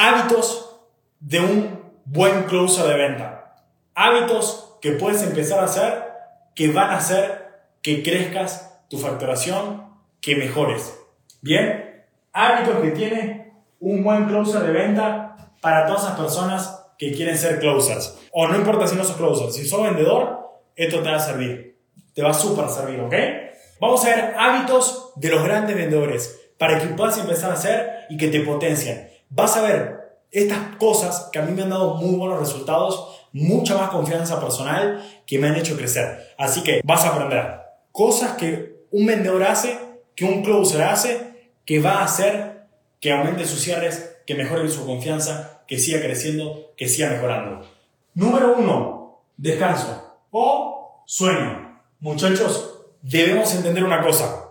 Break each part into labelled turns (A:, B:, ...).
A: hábitos de un buen closer de venta. Hábitos que puedes empezar a hacer que van a hacer que crezcas tu facturación, que mejores. Bien, hábitos que tiene un buen closer de venta para todas esas personas que quieren ser closers. O no importa si no sos closer, si sos vendedor, esto te va a servir. Te va a súper servir, ¿ok? Vamos a ver hábitos de los grandes vendedores para que puedas empezar a hacer y que te potencien vas a ver estas cosas que a mí me han dado muy buenos resultados, mucha más confianza personal que me han hecho crecer. Así que vas a aprender cosas que un vendedor hace, que un closer hace, que va a hacer que aumente sus cierres, que mejore su confianza, que siga creciendo, que siga mejorando. Número uno, descanso o sueño. Muchachos, debemos entender una cosa.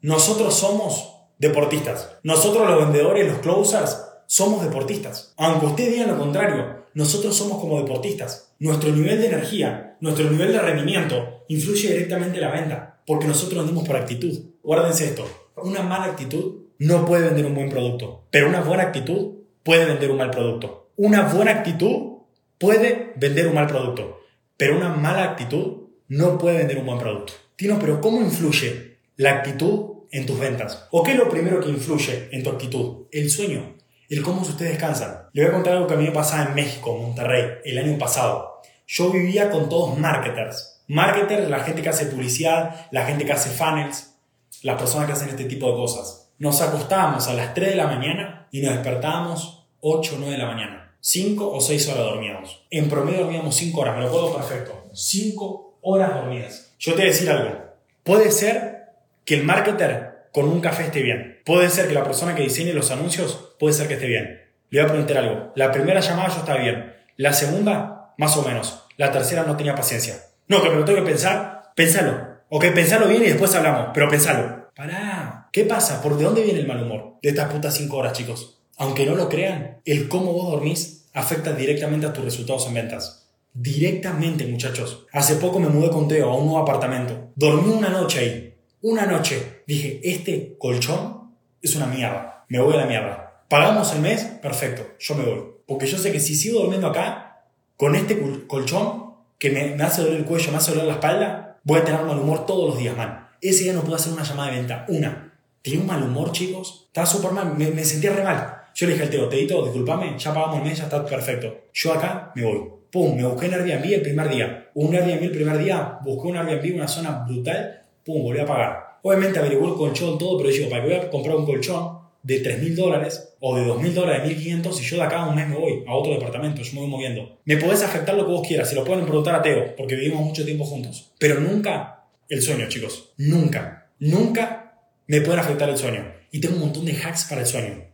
A: Nosotros somos deportistas. Nosotros los vendedores, los closers, somos deportistas. Aunque usted diga lo contrario, nosotros somos como deportistas. Nuestro nivel de energía, nuestro nivel de rendimiento influye directamente en la venta, porque nosotros vendemos por actitud. Guárdense esto, una mala actitud no puede vender un buen producto, pero una buena actitud puede vender un mal producto. Una buena actitud puede vender un mal producto, pero una mala actitud no puede vender un buen producto. Tino, pero ¿cómo influye la actitud en tus ventas? ¿O qué es lo primero que influye en tu actitud? El sueño el cómo ustedes descansan. Le voy a contar algo que a mí me pasaba en México, Monterrey, el año pasado. Yo vivía con todos marketers. Marketers, la gente que hace publicidad, la gente que hace funnels, las personas que hacen este tipo de cosas. Nos acostábamos a las 3 de la mañana y nos despertábamos 8 o 9 de la mañana. 5 o 6 horas dormíamos. En promedio dormíamos 5 horas, me lo acuerdo perfecto. 5 horas dormidas. Yo te voy a decir algo. Puede ser que el marketer con un café esté bien. Puede ser que la persona que diseñe los anuncios, puede ser que esté bien. Le voy a preguntar algo. La primera llamada yo estaba bien. La segunda, más o menos. La tercera no tenía paciencia. No, que me lo tengo que pensar. Pensalo. Ok, pensalo bien y después hablamos. Pero pensalo. Pará. ¿Qué pasa? ¿Por de dónde viene el mal humor? De estas putas 5 horas, chicos. Aunque no lo crean, el cómo vos dormís afecta directamente a tus resultados en ventas. Directamente, muchachos. Hace poco me mudé con Teo a un nuevo apartamento. Dormí una noche ahí una noche dije, este colchón es una mierda, me voy a la mierda. Pagamos el mes, perfecto, yo me voy. Porque yo sé que si sigo durmiendo acá, con este colchón que me, hace doler el cuello, me hace doler la espalda, voy a tener mal humor todos los días, man. Ese día no puedo hacer una llamada de venta, una. Tenía un mal humor, chicos. Estaba súper mal, me, sentía re mal. Yo le dije al Teo, Teito, disculpame, ya pagamos el mes, ya está perfecto. Yo acá me voy. Pum, me busqué en Airbnb el primer día. Un Airbnb el primer día, busqué un Airbnb, una zona brutal, pum, volví a pagar. Obviamente averiguó el colchón, todo, pero yo, ¿para qué voy a comprar un colchón de 3.000 dólares o de 2.000 dólares, de 1.500 si yo de acá a un mes me voy a otro departamento, yo me voy moviendo? Me podés afectar lo que vos quieras, se lo pueden preguntar a Teo, porque vivimos mucho tiempo juntos. Pero nunca el sueño, chicos. Nunca. Nunca me pueden afectar el sueño. Y tengo un montón de hacks para el sueño.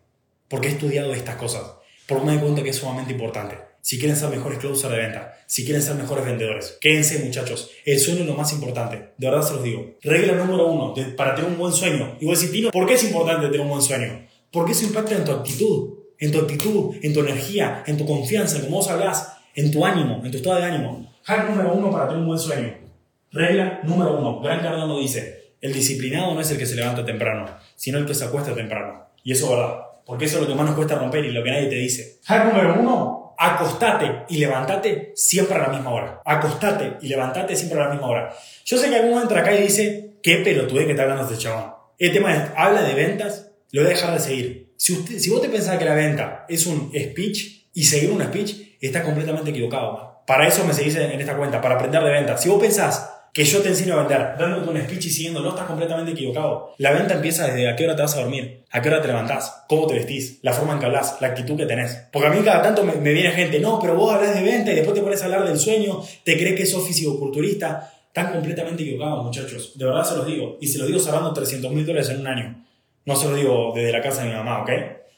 A: Porque he estudiado estas cosas. Porque me doy cuenta que es sumamente importante si quieren ser mejores closers de venta, si quieren ser mejores vendedores. Quédense muchachos, el sueño es lo más importante, de verdad se los digo. Regla número uno, para tener un buen sueño. Y vos decís, Tino, ¿por qué es importante tener un buen sueño? Porque eso impacta en tu actitud, en tu actitud, en tu energía, en tu confianza, en cómo vos hablas, en tu ánimo, en tu estado de ánimo. Hack número uno para tener un buen sueño. Regla número uno, Gran Cardano dice, el disciplinado no es el que se levanta temprano, sino el que se acuesta temprano. Y eso es verdad, porque eso es lo que más nos cuesta romper y lo que nadie te dice. Hack número uno, acostate y levantate siempre a la misma hora. Acostate y levantate siempre a la misma hora. Yo sé que alguno entra acá y dice, qué pelotude que está hablando este chabón. El tema es, habla de ventas, lo voy a dejar de seguir. Si, usted, si vos te pensás que la venta es un speech y seguir un speech, estás completamente equivocado. Para eso me seguís en esta cuenta, para aprender de ventas. Si vos pensás que yo te enseño a vender dándote un speech y siguiéndolo, estás completamente equivocado. La venta empieza desde a qué hora te vas a dormir, a qué hora te levantás, cómo te vestís, la forma en que hablas, la actitud que tenés. Porque a mí cada tanto me, viene gente, no, pero vos hablas de venta y después te pones a hablar del sueño, te crees que sos físico-culturista. Están completamente equivocados, muchachos. De verdad se los digo. Y se los digo cerrando 300 mil dólares en un año. No se los digo desde la casa de mi mamá, ¿ok?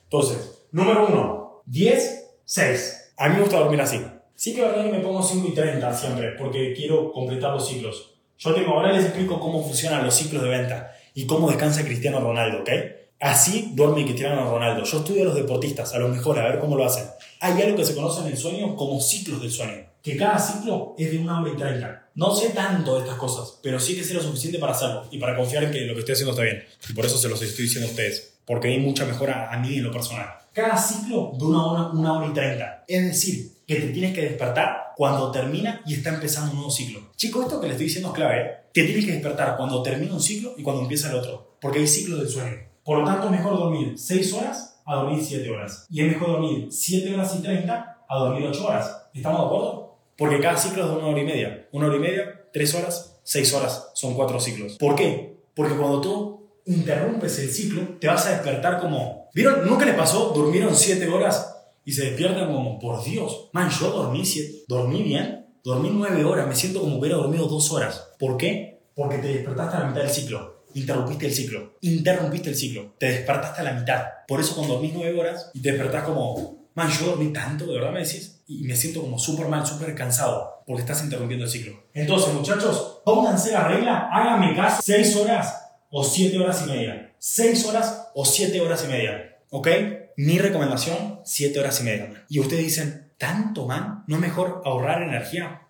A: Entonces, número uno, 10, 6. A mí me gusta dormir así. Sí que verdad que me pongo 5 y 30 siempre, porque quiero completar los ciclos. Yo tengo, ahora les explico cómo funcionan los ciclos de venta y cómo descansa Cristiano Ronaldo, ¿ok? Así duerme Cristiano Ronaldo. Yo estudio a los deportistas, a los mejores, a ver cómo lo hacen. Hay algo que se conoce en el sueño como ciclos del sueño, que cada ciclo es de una hora y treinta. No sé tanto de estas cosas, pero sí que sé lo suficiente para hacerlo y para confiar en que lo que estoy haciendo está bien. Y por eso se los estoy diciendo a ustedes, porque hay mucha mejora a mí en lo personal. Cada ciclo de una hora, una hora y treinta. Es decir, que te tienes que despertar cuando termina y está empezando un nuevo ciclo. Chicos, esto que les estoy diciendo es clave. ¿eh? Te tienes que despertar cuando termina un ciclo y cuando empieza el otro, porque hay ciclos del sueño. Por lo tanto, es mejor dormir 6 horas a dormir 7 horas. Y es mejor dormir 7 horas y 30 a dormir 8 horas. ¿Estamos de acuerdo? Porque cada ciclo es de una hora y media. Una hora y media, 3 horas, 6 horas. Son 4 ciclos. ¿Por qué? Porque cuando tú interrumpes el ciclo, te vas a despertar como... ¿Vieron? ¿Nunca les pasó? Durmieron 7 horas y se despiertan como, por Dios, man, yo dormí, dormí bien, dormí 9 horas, me siento como hubiera dormido 2 horas. ¿Por qué? Porque te despertaste a la mitad del ciclo. Interrumpiste el ciclo. Interrumpiste el ciclo. Te despertaste a la mitad. Por eso cuando dormís 9 horas y te despertás como, man, yo dormí tanto, de verdad me decís, y me siento como súper mal, súper cansado, porque estás interrumpiendo el ciclo. Entonces, muchachos, pónganse la regla, háganme caso, 6 horas o 7 horas y media. 6 horas o 7 horas y media. ¿Ok? Mi recomendación, 7 horas y media. Y ustedes dicen, ¿tanto, man? ¿No es mejor ahorrar energía?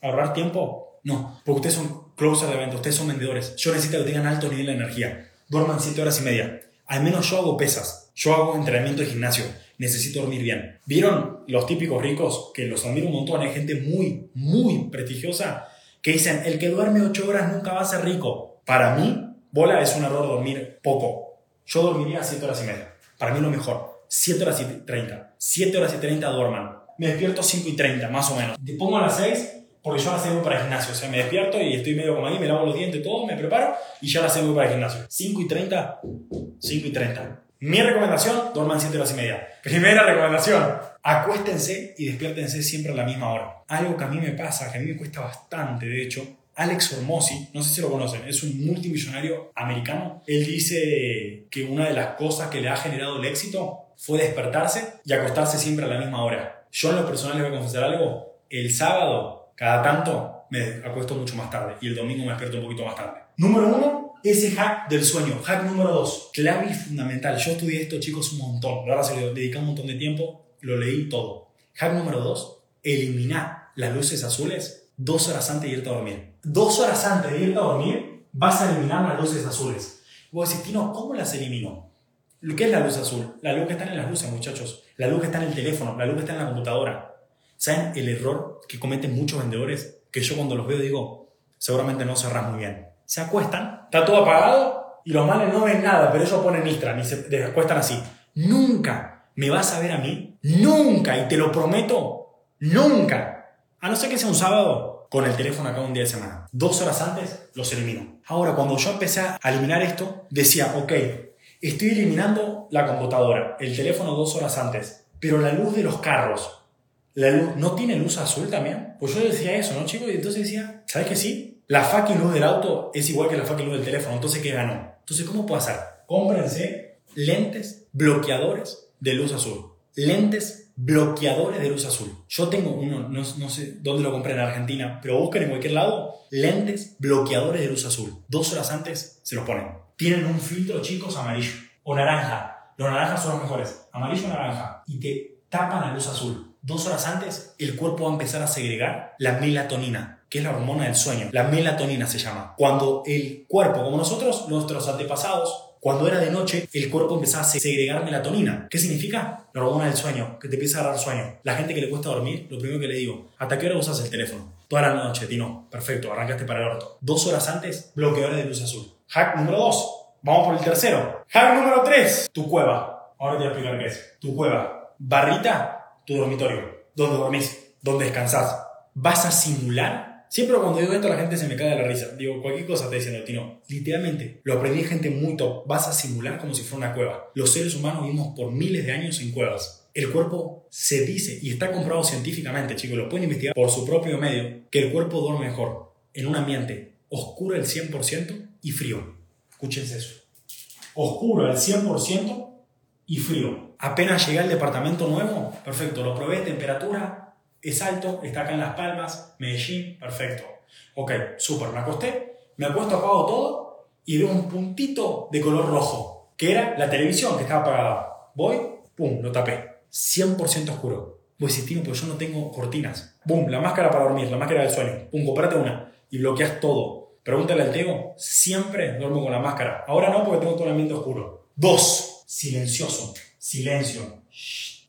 A: ¿Ahorrar tiempo? No, porque ustedes son closer de evento, ustedes son vendedores. Yo necesito que tengan alto nivel de energía. Duerman 7 horas y media. Al menos yo hago pesas. Yo hago entrenamiento de gimnasio. Necesito dormir bien. ¿Vieron los típicos ricos? Que los admiro un montón. Hay gente muy, muy prestigiosa que dicen, el que duerme 8 horas nunca va a ser rico. Para mí, bola es un error dormir poco. Yo dormiría 7 horas y media. Para mí lo mejor. 7 horas y 30. 7 horas y 30 duerman. Me despierto 5 y 30, más o menos. Te pongo a las 6 porque yo a las 6 voy para el gimnasio. O sea, me despierto y estoy medio como ahí, me lavo los dientes, todo, me preparo y ya las 6 voy para el gimnasio. 5 y 30, 5 y 30. Mi recomendación, duerman 7 horas y media. Primera recomendación, acuéstense y despiértense siempre a la misma hora. Algo que a mí me pasa, que a mí me cuesta bastante, de hecho, Alex Hormozzi, no sé si lo conocen, es un multimillonario americano. Él dice que una de las cosas que le ha generado el éxito fue despertarse y acostarse siempre a la misma hora. Yo en lo personal les voy a confesar algo, el sábado, cada tanto, me acuesto mucho más tarde y el domingo me despierto un poquito más tarde. Número uno, ese hack del sueño. Hack número dos, clave y fundamental. Yo estudié esto, chicos, un montón. Ahora se le dediqué un montón de tiempo, lo leí todo. Hack número dos, eliminar las luces azules dos horas antes de irte a dormir. Dos horas antes de irte a dormir, vas a eliminar las luces azules. Vos decís, Tino, ¿cómo las elimino? ¿Qué es la luz azul? La luz que está en las luces, muchachos. La luz que está en el teléfono, la luz que está en la computadora. ¿Saben el error que cometen muchos vendedores? Que yo cuando los veo digo, seguramente no cerrás muy bien. Se acuestan, está todo apagado y los males no ven nada, pero ellos ponen Istra y se acuestan así. Nunca me vas a ver a mí, nunca, y te lo prometo, nunca. A no ser que sea un sábado con el teléfono acá un día de semana. Dos horas antes los elimino. Ahora, cuando yo empecé a eliminar esto, decía, ok, Estoy eliminando la computadora, el teléfono dos horas antes, pero la luz de los carros, la luz, ¿no tiene luz azul también? Pues yo decía eso, ¿no, chicos? Y entonces decía, ¿sabes que sí? La fucking luz del auto es igual que la fucking luz del teléfono, entonces ¿qué ganó? Entonces, ¿cómo puedo hacer? Cómprense lentes bloqueadores de luz azul. Lentes bloqueadores de luz azul. Yo tengo uno, no, no, sé dónde lo compré en Argentina, pero busquen en cualquier lado lentes bloqueadores de luz azul. Dos horas antes se los ponen tienen un filtro, chicos, amarillo o naranja. Los naranjas son los mejores, amarillo o naranja. Y te tapan la luz azul. Dos horas antes, el cuerpo va a empezar a segregar la melatonina, que es la hormona del sueño. La melatonina se llama. Cuando el cuerpo, como nosotros, nuestros antepasados, cuando era de noche, el cuerpo empezaba a segregar melatonina. ¿Qué significa? La hormona del sueño, que te empieza a dar sueño. La gente que le cuesta dormir, lo primero que le digo, ¿hasta qué hora usas el teléfono? Toda la noche, Tino. Perfecto, arrancaste para el orto. Dos horas antes, bloqueadores de luz azul. Hack número 2. Vamos por el tercero. Hack número 3. Tu cueva. Ahora te voy a explicar qué es. Tu cueva. Barrita, tu dormitorio. Donde dormís, donde descansás. Vas a simular. Siempre cuando digo esto la gente se me cae de la risa. Digo, cualquier cosa te diciendo, Tino. Literalmente, lo aprendí gente muy top. Vas a simular como si fuera una cueva. Los seres humanos vivimos por miles de años en cuevas. El cuerpo se dice, y está comprobado científicamente, chicos, lo pueden investigar por su propio medio, que el cuerpo duerme mejor en un ambiente oscuro el 100% y frío. Escúchense eso. Oscuro al 100% y frío. Apenas llegué al departamento nuevo, perfecto, lo probé, temperatura, es alto, está acá en Las Palmas, Medellín, perfecto. Ok, súper, me acosté, me acuesto, apago todo y veo un puntito de color rojo, que era la televisión que estaba apagada. Voy, pum, lo tapé. 100% oscuro. Voy a decir, pues yo no tengo cortinas. Pum, la máscara para dormir, la máscara del sueño. Pum, comprate una y bloqueas todo. Pregúntale al Teo, siempre duermo con la máscara. Ahora no porque tengo todo el ambiente oscuro. Dos, silencioso. Silencio.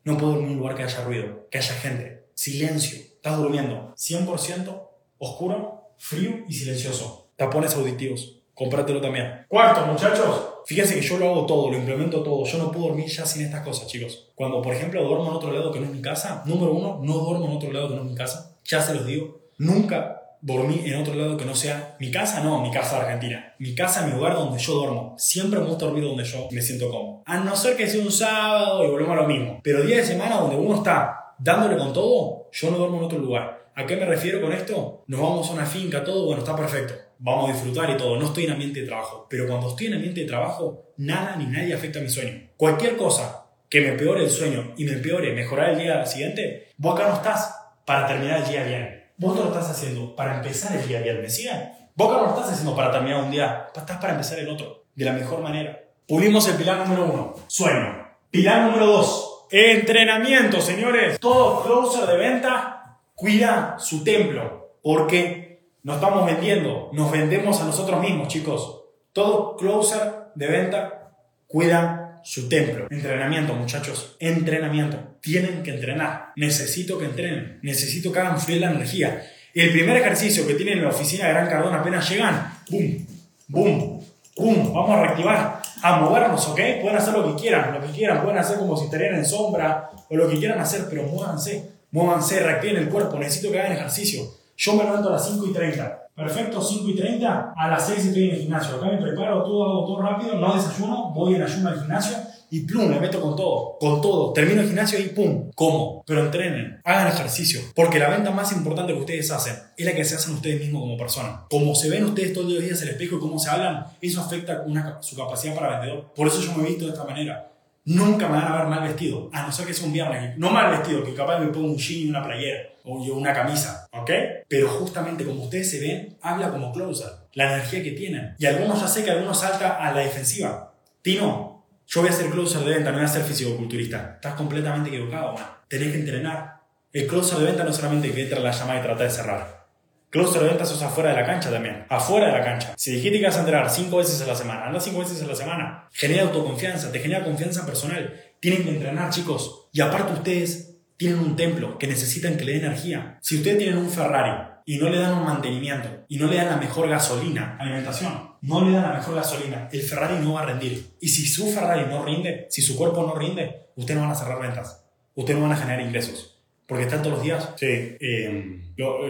A: No puedo dormir en un lugar que haya ruido, que haya gente. Silencio. Estás durmiendo. 100% oscuro, frío y silencioso. Tapones auditivos. Cómpratelo también. Cuarto, muchachos. Fíjense que yo lo hago todo, lo implemento todo. Yo no puedo dormir ya sin estas cosas, chicos. Cuando, por ejemplo, duermo en otro lado que no es mi casa, número uno, no duermo en otro lado que no es mi casa. Ya se los digo. Nunca dormí en otro lado que no sea mi casa, no, mi casa argentina. Mi casa, mi lugar donde yo duermo. Siempre me gusta dormir donde yo me siento cómodo. A no ser que sea un sábado y volvemos a lo mismo. Pero día de semana donde uno está dándole con todo, yo no duermo en otro lugar. ¿A qué me refiero con esto? Nos vamos a una finca, todo, bueno, está perfecto. Vamos a disfrutar y todo. No estoy en ambiente de trabajo. Pero cuando estoy en ambiente de trabajo, nada ni nadie afecta a mi sueño. Cualquier cosa que me empeore el sueño y me empeore mejorar el día siguiente, vos acá no estás para terminar el día bien Vos no lo estás haciendo para empezar el día bien, ¿me siguen? Vos no lo estás haciendo para terminar un día, estás para empezar el otro, de la mejor manera. Pulimos el pilar número uno, sueño. Pilar número dos, entrenamiento, señores. Todo closer de venta cuida su templo, porque nos estamos vendiendo, nos vendemos a nosotros mismos, chicos. Todo closer de venta cuida su templo. Entrenamiento, muchachos. Entrenamiento. Tienen que entrenar. Necesito que entrenen. Necesito que hagan fluir la energía. El primer ejercicio que tienen en la oficina de Gran Cardón apenas llegan. ¡Bum! ¡Bum! ¡Bum! Vamos a reactivar. A movernos, ¿ok? Pueden hacer lo que quieran. Lo que quieran. Pueden hacer como si estarían en sombra. O lo que quieran hacer. Pero muévanse. Muévanse. Reactiven el cuerpo. Necesito que hagan ejercicio. Yo me levanto a las 5 y 30. Perfecto, 5 y 30, a las 6 estoy en el gimnasio. Acá me preparo, todo hago todo rápido, no desayuno, voy en ayuno al gimnasio y plum, me meto con todo, con todo. Termino el gimnasio y pum, como. Pero entrenen, hagan ejercicio, porque la venta más importante que ustedes hacen es la que se hacen ustedes mismos como persona. Como se ven ustedes todos los días en el espejo y cómo se hablan, eso afecta su capacidad para vendedor. Por eso yo me he visto de esta manera. Nunca me van a ver mal vestido, a no ser que sea un viernes. No mal vestido, que capaz me pongo un jean y una playera o una camisa, ¿ok? Pero justamente como ustedes se ven, habla como closer, la energía que tienen. Y algunos ya sé que algunos salta a la defensiva. Tino, yo voy a ser closer de venta, no voy a ser fisicoculturista. Estás completamente equivocado, man. Tenés que entrenar. El closer de venta no solamente que entra la llamada y trata de cerrar. Closer de ventas es afuera de la cancha también. Afuera de la cancha. Si dijiste que vas a entrenar cinco veces a la semana, anda cinco veces a la semana. Genera autoconfianza, te genera confianza personal. Tienen que entrenar, chicos. Y aparte ustedes tienen un templo que necesitan que le dé energía. Si ustedes tienen un Ferrari y no le dan un mantenimiento y no le dan la mejor gasolina, alimentación, no le dan la mejor gasolina, el Ferrari no va a rendir. Y si su Ferrari no rinde, si su cuerpo no rinde, ustedes no van a cerrar ventas. Ustedes no van a generar ingresos. Porque están todos los días. Sí. Eh,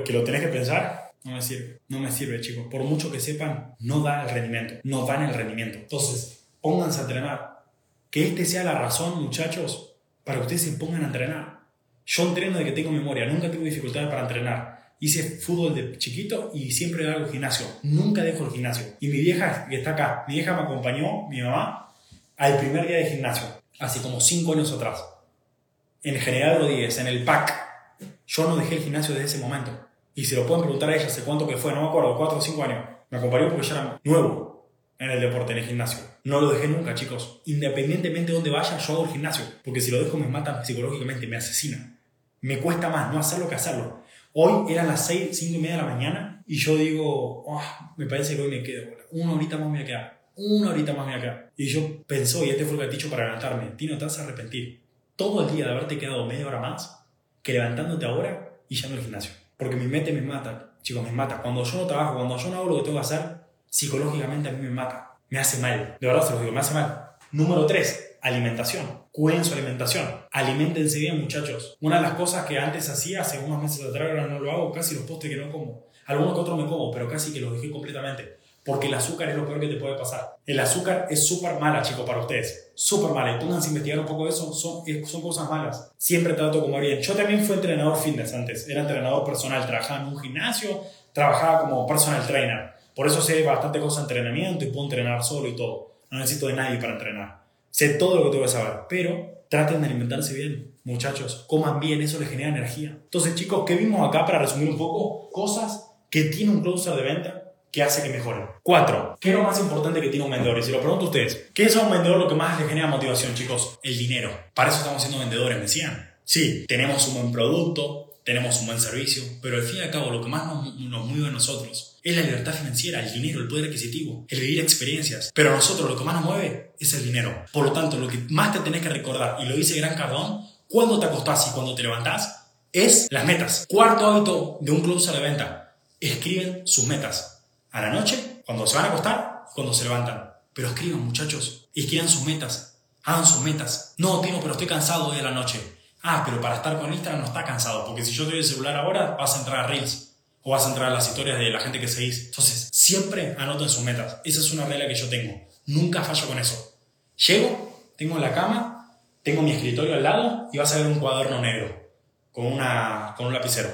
A: que lo tenés que pensar. No me sirve. No me sirve, chicos. Por mucho que sepan, no da el rendimiento. No dan el rendimiento. Entonces, pónganse a entrenar. Que este sea la razón, muchachos, para que ustedes se pongan a entrenar. Yo entreno de que tengo memoria. Nunca tengo dificultades para entrenar. Hice fútbol de chiquito y siempre hago gimnasio. Nunca dejo el gimnasio. Y mi vieja, que está acá, mi vieja me acompañó, mi mamá, al primer día de gimnasio. Hace como cinco años atrás en General Rodríguez, en el PAC, yo no dejé el gimnasio desde ese momento. Y se lo pueden preguntar a ella hace cuánto que fue, no me acuerdo, cuatro o cinco años. Me acompañó porque ya era nuevo en el deporte, en el gimnasio. No lo dejé nunca, chicos. Independientemente de dónde vaya, yo hago el gimnasio. Porque si lo dejo me mata psicológicamente, me asesina. Me cuesta más no hacerlo que hacerlo. Hoy eran las seis, cinco y media de la mañana y yo digo, oh, me parece que hoy me quedo. Una horita más me voy a quedar. Una horita más me voy a quedar. Y yo pensó, y este fue el gatillo para levantarme, Tino, te vas a arrepentir todo el día de haberte quedado media hora más que levantándote ahora y yendo al gimnasio. Porque mi mente me mata, chicos, me mata. Cuando yo no trabajo, cuando yo no hago lo que tengo que hacer, psicológicamente a mí me mata. Me hace mal. De verdad se lo digo, me hace mal. Número 3, alimentación. Cuiden su alimentación. Alimentense bien, muchachos. Una de las cosas que antes hacía, hace unos meses atrás, ahora no lo hago, casi los postres que no como. Algunos que otros me como, pero casi que los dejé completamente. Porque el azúcar es lo peor que te puede pasar. El azúcar es súper mala, chicos, para ustedes. Súper mala. Y pónganse a investigar un poco de eso. Son, son cosas malas. Siempre trato como bien. Yo también fui entrenador fitness antes. Era entrenador personal. Trabajaba en un gimnasio. Trabajaba como personal trainer. Por eso sé bastante cosas de entrenamiento y puedo entrenar solo y todo. No necesito de nadie para entrenar. Sé todo lo que tengo que saber, pero traten de alimentarse bien, muchachos, coman bien, eso les genera energía. Entonces, chicos, ¿qué vimos acá para resumir un poco? Cosas que tiene un closer de venta que hace que mejoren. Cuatro, ¿qué es lo más importante que tiene un vendedor? Y si lo pregunto a ustedes, ¿qué es a un vendedor lo que más le genera motivación, chicos? El dinero. Para eso estamos siendo vendedores, me decían. Sí, tenemos un buen producto, tenemos un buen servicio, pero al fin y al cabo lo que más nos, nos mueve a nosotros es la libertad financiera, el dinero, el poder adquisitivo, el vivir experiencias. Pero a nosotros lo que más nos mueve es el dinero. Por lo tanto, lo que más te tenés que recordar, y lo dice Gran Cardón, cuando te acostás y cuando te levantás, es las metas. Cuarto hábito de un closer de venta, escriben sus metas. A la noche, cuando se van a acostar, cuando se levantan. Pero escriban, muchachos, escriban sus metas, hagan sus metas. No, Tino, pero estoy cansado hoy de la noche. Ah, pero para estar con Instagram no está cansado, porque si yo doy el celular ahora, vas a entrar a Reels o vas a entrar a las historias de la gente que seguís. Entonces, siempre anoten sus metas. Esa es una regla que yo tengo. Nunca fallo con eso. Llego, tengo la cama, tengo mi escritorio al lado y vas a ver un cuaderno negro con, una, con un lapicero.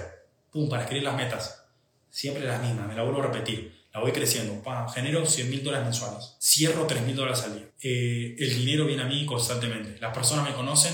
A: Pum, para escribir las metas. Siempre las mismas, me la vuelvo a repetir. La voy creciendo. Pa, genero 100 mil dólares mensuales. Cierro 3 mil dólares al día. Eh, el dinero viene a mí constantemente. Las personas me conocen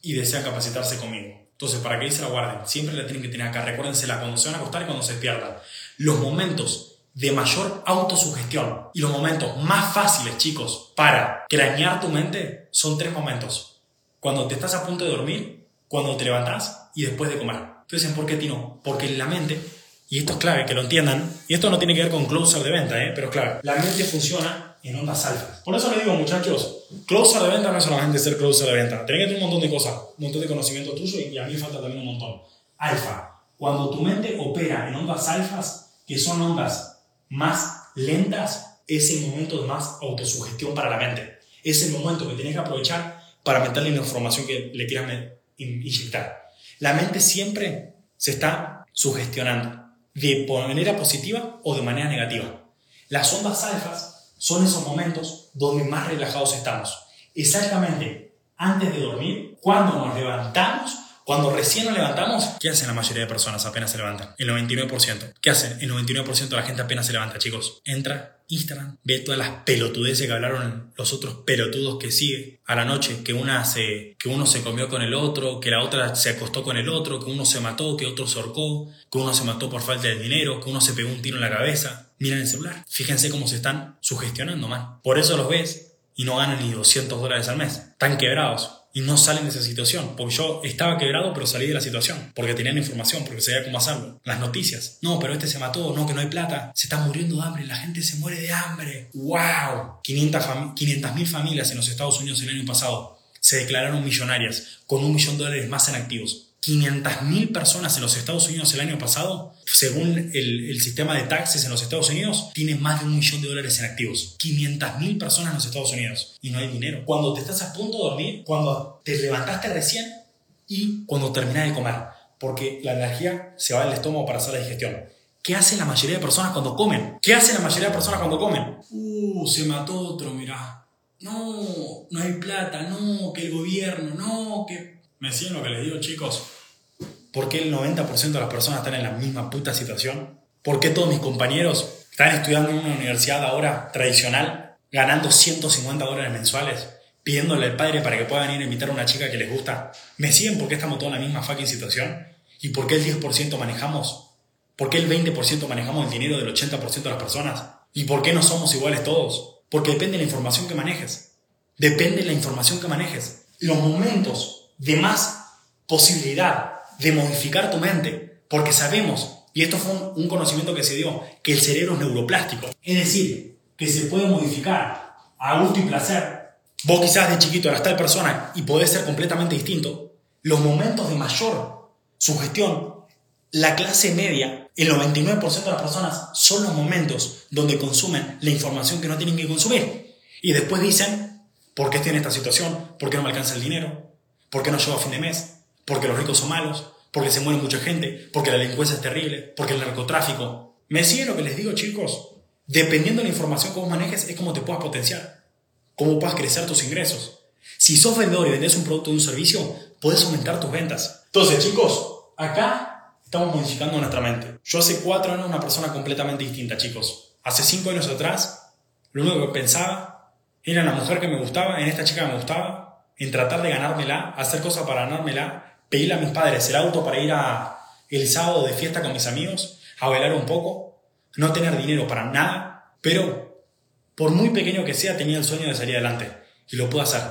A: y desean capacitarse conmigo. Entonces, para que ahí se la guarden, siempre la tienen que tener acá. Recuérdensela cuando se van a acostar y cuando se despiertan. Los momentos de mayor autosugestión y los momentos más fáciles, chicos, para cranear tu mente son tres momentos. Cuando te estás a punto de dormir, cuando te levantás y después de comer. Entonces, ¿por qué Tino? Porque la mente, y esto es clave que lo entiendan, y esto no tiene que ver con closer de venta, ¿eh? pero claro, la mente funciona en ondas altas. Por eso le digo, muchachos, closer de venta no es solamente ser closer de venta. Tenés que tener un montón de cosas, un montón de conocimiento tuyo y a mí falta también un montón. Alfa. Cuando tu mente opera en ondas alfas, que son ondas más lentas, es el momento de más autosugestión para la mente. Es el momento que tenés que aprovechar para meterle la información que le quieras inyectar. La mente siempre se está sugestionando de manera positiva o de manera negativa. Las ondas alfas son esos momentos donde más relajados estamos. Exactamente antes de dormir, cuando nos levantamos, cuando recién nos levantamos, ¿qué hacen la mayoría de personas apenas se levantan? El 99%. ¿Qué hacen? El 99% de la gente apenas se levanta, chicos. Entra Instagram, ve todas las pelotudeces que hablaron los otros pelotudos que sigue a la noche, que una se, que uno se comió con el otro, que la otra se acostó con el otro, que uno se mató, que otro se ahorcó, que uno se mató por falta de dinero, que uno se pegó un tiro en la cabeza. Miren el celular. Fíjense cómo se están sugestionando, man. Por eso los ves y no ganan ni 200 dólares al mes. Están quebrados y no salen de esa situación. Porque yo estaba quebrado, pero salí de la situación. Porque tenían información, porque sabía cómo hacerlo. Las noticias. No, pero este se mató, no, que no hay plata. Se está muriendo de hambre, la gente se muere de hambre. ¡Wow! 500 mil familias en los Estados Unidos el año pasado se declararon millonarias, con un millón de dólares más en activos. 500.000 personas en los Estados Unidos el año pasado, según el, el, sistema de taxes en los Estados Unidos, tiene más de un millón de dólares en activos. 500.000 personas en los Estados Unidos y no hay dinero. Cuando te estás a punto de dormir, cuando te levantaste recién y cuando terminas de comer, porque la energía se va al estómago para hacer la digestión. ¿Qué hace la mayoría de personas cuando comen? ¿Qué hace la mayoría de personas cuando comen? Uh, se mató otro, mirá. No, no hay plata, no, que el gobierno, no, que... ¿Me siguen lo que les digo, chicos? ¿Por qué el 90% de las personas están en la misma puta situación? ¿Por qué todos mis compañeros están estudiando en una universidad ahora tradicional, ganando 150 dólares mensuales, pidiéndole al padre para que puedan ir a invitar a una chica que les gusta? ¿Me siguen por qué estamos todos en la misma fucking situación? ¿Y por qué el 10% manejamos? ¿Por qué el 20% manejamos el dinero del 80% de las personas? ¿Y por qué no somos iguales todos? Porque depende de la información que manejes. Depende de la información que manejes. Los momentos de más posibilidad de modificar tu mente, porque sabemos, y esto fue un, conocimiento que se dio, que el cerebro es neuroplástico, es decir, que se puede modificar a gusto y placer. Vos quizás de chiquito eras tal persona y podés ser completamente distinto. Los momentos de mayor sugestión, la clase media, el 99% de las personas son los momentos donde consumen la información que no tienen que consumir. Y después dicen, ¿por qué estoy en esta situación? ¿Por qué no me alcanza el dinero? ¿Por qué no llego a fin de mes? Porque los ricos son malos, porque se muere mucha gente, porque la delincuencia es terrible, porque el narcotráfico. ¿Me siguen lo que les digo, chicos? Dependiendo de la información que vos manejes, es como te puedas potenciar, cómo puedas crecer tus ingresos. Si sos vendedor y vendés un producto o un servicio, puedes aumentar tus ventas. Entonces, chicos, acá estamos modificando nuestra mente. Yo hace cuatro años una persona completamente distinta, chicos. Hace cinco años atrás, lo único que pensaba era en la mujer que me gustaba, en esta chica que me gustaba, en tratar de ganármela, hacer cosas para ganármela, pedirle a mis padres el auto para ir a el sábado de fiesta con mis amigos, a bailar un poco, no tener dinero para nada, pero por muy pequeño que sea tenía el sueño de salir adelante y lo pude hacer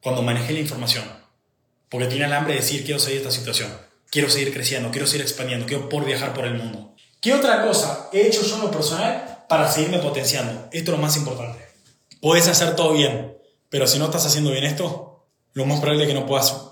A: cuando manejé la información, porque tenía el hambre de decir quiero salir esta situación, quiero seguir creciendo, quiero seguir expandiendo, quiero por viajar por el mundo. ¿Qué otra cosa he hecho yo en lo personal para seguirme potenciando? Esto es lo más importante. Puedes hacer todo bien, pero si no estás haciendo bien esto, lo más probable es que no puedas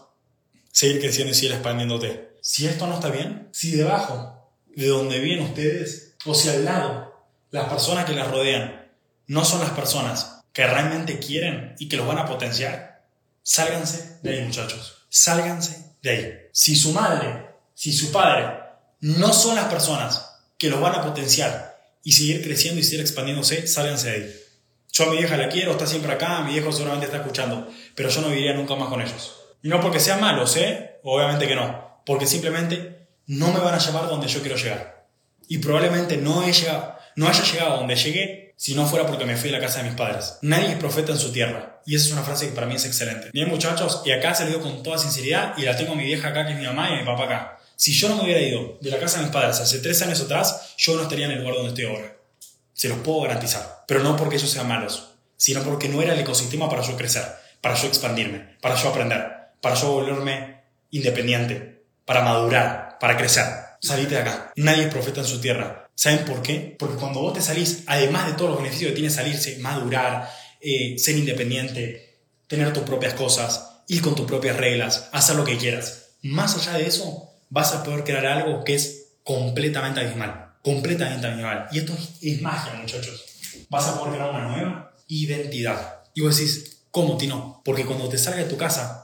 A: seguir creciendo y seguir expandiéndote. Si esto no está bien, si debajo de donde vienen ustedes, o si al lado, las personas que las rodean no son las personas que realmente quieren y que los van a potenciar, sálganse de ahí muchachos, sálganse de ahí. Si su madre, si su padre no son las personas que los van a potenciar y seguir creciendo y seguir expandiéndose, sálganse de ahí. Yo a mi vieja la quiero, está siempre acá, mi viejo seguramente está escuchando, pero yo no viviría nunca más con ellos. Y no porque sean malos, ¿eh? Obviamente que no. Porque simplemente no me van a llevar donde yo quiero llegar. Y probablemente no, he llegado, no haya llegado donde llegué si no fuera porque me fui a la casa de mis padres. Nadie es profeta en su tierra. Y esa es una frase que para mí es excelente. Bien, muchachos, y acá se lo digo con toda sinceridad, y la tengo a mi vieja acá, que es mi mamá, y mi papá acá. Si yo no me hubiera ido de la casa de mis padres hace tres años atrás, yo no estaría en el lugar donde estoy ahora. Se los puedo garantizar. Pero no porque ellos sean malos, sino porque no era el ecosistema para yo crecer, para yo expandirme, para yo aprender, para yo volverme independiente, para madurar, para crecer. Salite de acá. Nadie es profeta en su tierra. ¿Saben por qué? Porque cuando vos te salís, además de todos los beneficios que tiene salirse, madurar, eh, ser independiente, tener tus propias cosas, ir con tus propias reglas, hacer lo que quieras. Más allá de eso, vas a poder crear algo que es completamente abismal. Completamente abismal. Y esto es, magia, muchachos. Vas a poder crear una nueva identidad. Y vos decís, ¿cómo, Tino? Porque cuando te salgas de tu casa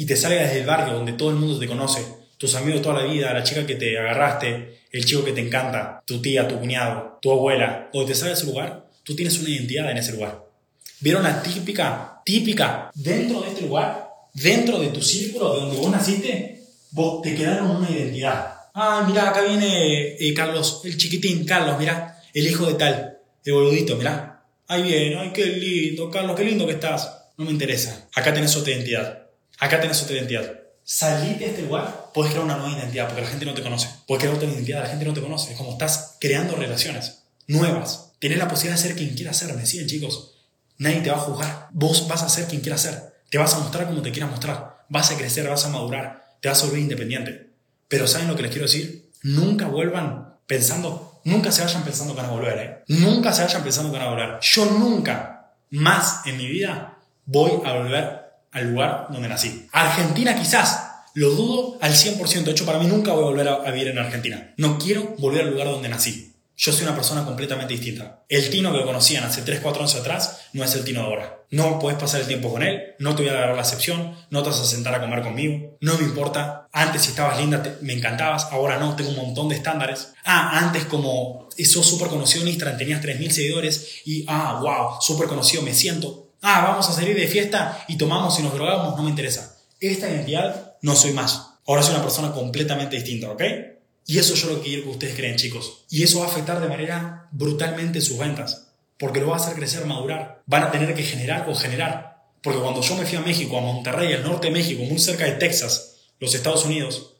A: y te salgas desde el barrio donde todo el mundo te conoce, tus amigos toda la vida, la chica que te agarraste, el chico que te encanta, tu tía, tu cuñado, tu abuela, o te salgas de ese lugar, tú tienes una identidad en ese lugar. ¿Vieron la típica, típica, dentro de este lugar, dentro de tu círculo, de donde vos naciste? vos te quedaron una identidad. Ah, mira, acá viene eh, Carlos, el chiquitín, Carlos, mira, el hijo de tal, el boludito, mira. Ahí viene, ay, qué lindo, Carlos, qué lindo que estás. No me interesa. Acá tenés otra identidad. Acá tenés otra identidad. Salite de este lugar, puedes crear una nueva identidad porque la gente no te conoce. Puedes crear otra identidad, la gente no te conoce. Es como estás creando relaciones nuevas. Tienes la posibilidad de ser quien quieras ser, me siguen chicos. Nadie te va a juzgar. Vos vas a ser quien quieras ser. Te vas a mostrar como te quieras mostrar. Vas a crecer, vas a madurar te vas a volver independiente. Pero ¿saben lo que les quiero decir? Nunca vuelvan pensando, nunca se vayan pensando que van a volver, ¿eh? Nunca se vayan pensando que van a volver. Yo nunca más en mi vida voy a volver al lugar donde nací. Argentina quizás, lo dudo al 100%. De hecho, para mí nunca voy a volver a vivir en Argentina. No quiero volver al lugar donde nací. Yo soy una persona completamente distinta. El Tino que conocían hace 3, 4 años atrás no es el Tino de ahora. No puedes pasar el tiempo con él, no te voy a dar la excepción, no te vas a sentar a comer conmigo, no me importa. Antes si estabas linda me encantabas, ahora no, tengo un montón de estándares. Ah, antes como sos súper conocido en Instagram, tenías 3.000 seguidores y ah, wow, súper conocido, me siento. Ah, vamos a salir de fiesta y tomamos y nos drogamos, no me interesa. Esta identidad no soy más. Ahora soy una persona completamente distinta, ¿ok? Y eso yo lo quiero que ustedes creen, chicos. Y eso va a afectar de manera brutalmente sus ventas, porque lo va a hacer crecer, madurar. Van a tener que generar o generar. Porque cuando yo me fui a México, a Monterrey, al norte de México, muy cerca de Texas, los Estados Unidos,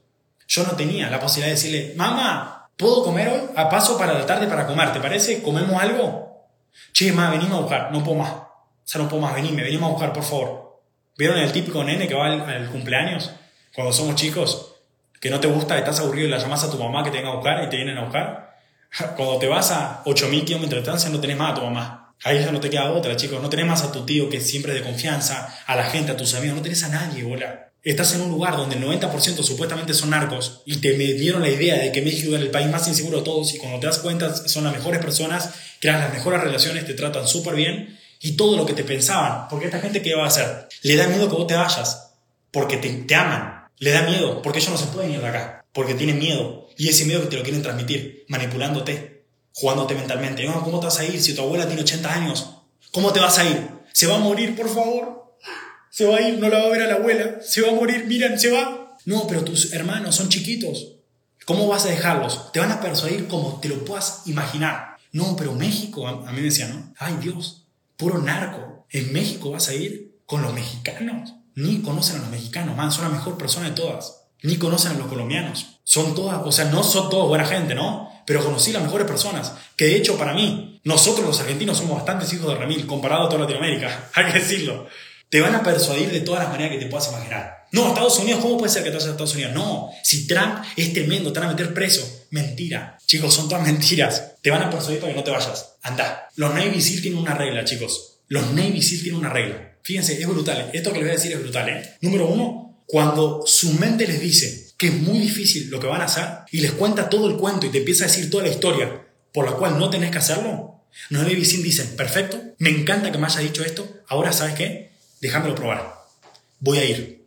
A: yo no tenía la posibilidad de decirle, mamá, ¿puedo comer hoy? A paso para la tarde para comer, ¿te parece? ¿Comemos algo? Che, mamá, venimos a buscar, no puedo más. Sea, no puedo más, venime, venimos a buscar, por favor. ¿Vieron el típico nene que va al cumpleaños? Cuando somos chicos, que no te gusta, estás aburrido y la llamas a tu mamá que te venga a buscar y te vienen a buscar. Cuando te vas a 8.000 kilómetros de distancia no tenés más a tu mamá. Ahí ya no te queda otra, chicos. No tenés más a tu tío que siempre es de confianza, a la gente, a tus amigos. No tenés a nadie, bola. Estás en un lugar donde el 90% supuestamente son narcos y te dieron la idea de que México era el país más inseguro de todos y cuando te das cuenta son las mejores personas, crean las mejores relaciones, te tratan súper bien y todo lo que te pensaban. Porque esta gente, ¿qué va a hacer? Le da miedo que vos te vayas porque te, te aman le da miedo, porque ellos no se pueden ir de acá, porque tienen miedo. Y ese miedo que te lo quieren transmitir, manipulándote, jugándote mentalmente. No, ¿cómo te vas a ir si tu abuela tiene 80 años? ¿Cómo te vas a ir? ¿Se va a morir, por favor? Se va a ir, no la va a ver a la abuela. Se va a morir, miren, se va. No, pero tus hermanos son chiquitos. ¿Cómo vas a dejarlos? Te van a persuadir como te lo puedas imaginar. No, pero México, a, mí me decían, ¿no? Ay Dios, puro narco. En México vas a ir con los mexicanos. Ni conocen a los mexicanos, man, son la mejor persona de todas. Ni conocen a los colombianos. Son todas, o sea, no son todos buena gente, ¿no? Pero conocí las mejores personas. Que de hecho, para mí, nosotros los argentinos somos bastantes hijos de Ramil comparado a toda Latinoamérica. Hay que decirlo. Te van a persuadir de todas las maneras que te puedas imaginar. No, Estados Unidos, ¿cómo puede ser que te vayas a Estados Unidos? No, si Trump es tremendo, te van a meter preso. Mentira. Chicos, son todas mentiras. Te van a persuadir para que no te vayas. Anda. Los Navy SEAL tienen una regla, chicos. Los Navy SEAL tienen una regla. Fíjense, es brutal. Esto que les voy a decir es brutal, ¿eh? Número uno, cuando su mente les dice que es muy difícil lo que van a hacer y les cuenta todo el cuento y te empieza a decir toda la historia por la cual no tenés que hacerlo, los Navy SEAL dicen, perfecto, me encanta que me hayas dicho esto, ahora sabes qué, déjamelo probar. Voy a ir.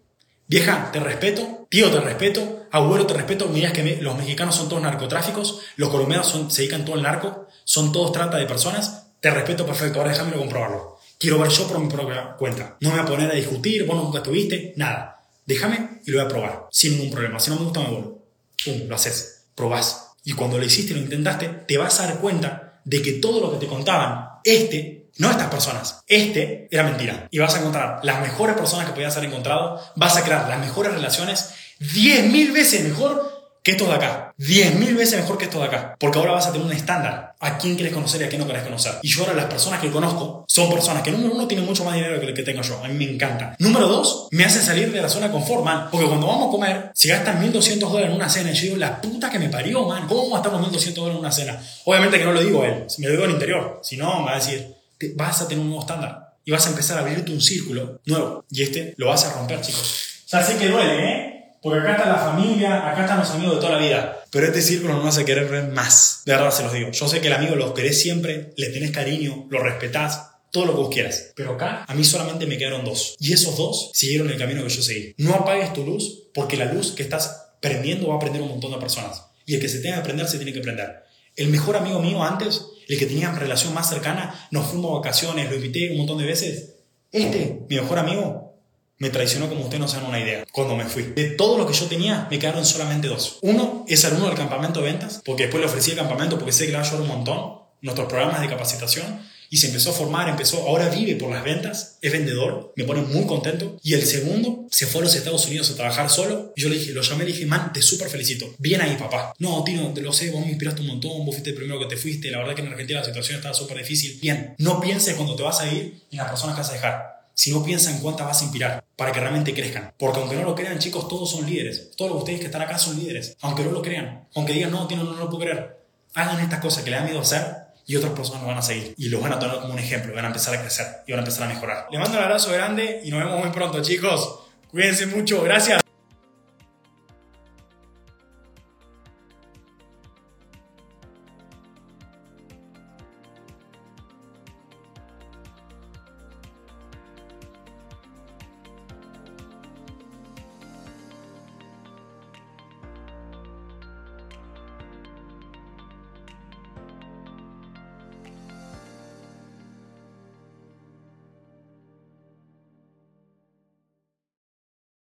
A: Vieja, te respeto, tío, te respeto, abuelo, te respeto, miras que los mexicanos son todos narcotráficos, los colombianos son, se dedican todo al narco, son todos trata de personas, te respeto perfecto, ahora déjamelo comprobarlo. Quiero ver yo por mi propia cuenta. No me voy a poner a discutir, vos nunca estuviste, nada. Déjame y lo voy a probar, sin ningún problema. Si no me gusta, me vuelvo. Pum, lo haces, probás. Y cuando lo hiciste y lo intentaste, te vas a dar cuenta de que todo lo que te contaban, este, no estas personas, este era mentira. Y vas a encontrar las mejores personas que podías haber encontrado, vas a crear las mejores relaciones 10.000 veces mejor que estos de acá. 10.000 veces mejor que estos de acá. Porque ahora vas a tener un estándar. A quién quieres conocer y a quién no quieres conocer. Y yo ahora las personas que conozco son personas que número uno tienen mucho más dinero que el que tengo yo. A mí me encanta. Número dos, me hacen salir de la zona de man. Porque cuando vamos a comer, si gastan 1.200 dólares en una cena, yo digo, la puta que me parió, man. ¿Cómo gastar 1.200 dólares en una cena? Obviamente que no lo digo a él. Me lo digo al interior. Si no, me va a decir, vas a tener un nuevo estándar. Y vas a empezar a abrirte un círculo nuevo. Y este lo vas a romper, chicos. Ya sé que duele, ¿eh? Porque acá está la familia, acá están los amigos de toda la vida. Pero este círculo no hace querer ver más. De verdad se los digo. Yo sé que el amigo lo querés siempre, le tenés cariño, lo respetás, todo lo que vos quieras. Pero acá a mí solamente me quedaron dos. Y esos dos siguieron el camino que yo seguí. No apagues tu luz porque la luz que estás prendiendo va a prender un montón de personas. Y el que se tenga que prender se tiene que prender. El mejor amigo mío antes, el que tenía relación más cercana, nos fuimos a vacaciones, lo invité un montón de veces. Este, mi mejor amigo, me traicionó como ustedes no se una idea cuando me fui. De todo lo que yo tenía, me quedaron solamente dos. Uno es el uno del campamento de ventas, porque después le ofrecí el campamento porque sé que le va a ayudar un montón, nuestros programas de capacitación, y se empezó a formar, empezó, ahora vive por las ventas, es vendedor, me pone muy contento. Y el segundo se fue a los Estados Unidos a trabajar solo. Y yo le dije, lo llamé le dije, man, te súper felicito. Bien ahí, papá. No, Tino, te lo sé, vos me inspiraste un montón, vos fuiste el primero que te fuiste. La verdad que en Argentina la situación estaba súper difícil. Bien, no pienses cuando te vas a ir en las personas que vas a dejar si no piensan cuántas vas a inspirar para que realmente crezcan. Porque aunque no lo crean, chicos, todos son líderes. Todos ustedes que están acá son líderes. Aunque no lo crean. Aunque digan, no, no, no, lo puedo creer. Hagan estas cosas que le dan miedo hacer y otras personas lo van a seguir. Y los van a tomar como un ejemplo. Van a empezar a crecer y van a empezar a mejorar. Les mando un abrazo grande y nos vemos muy pronto, chicos. Cuídense mucho. Gracias.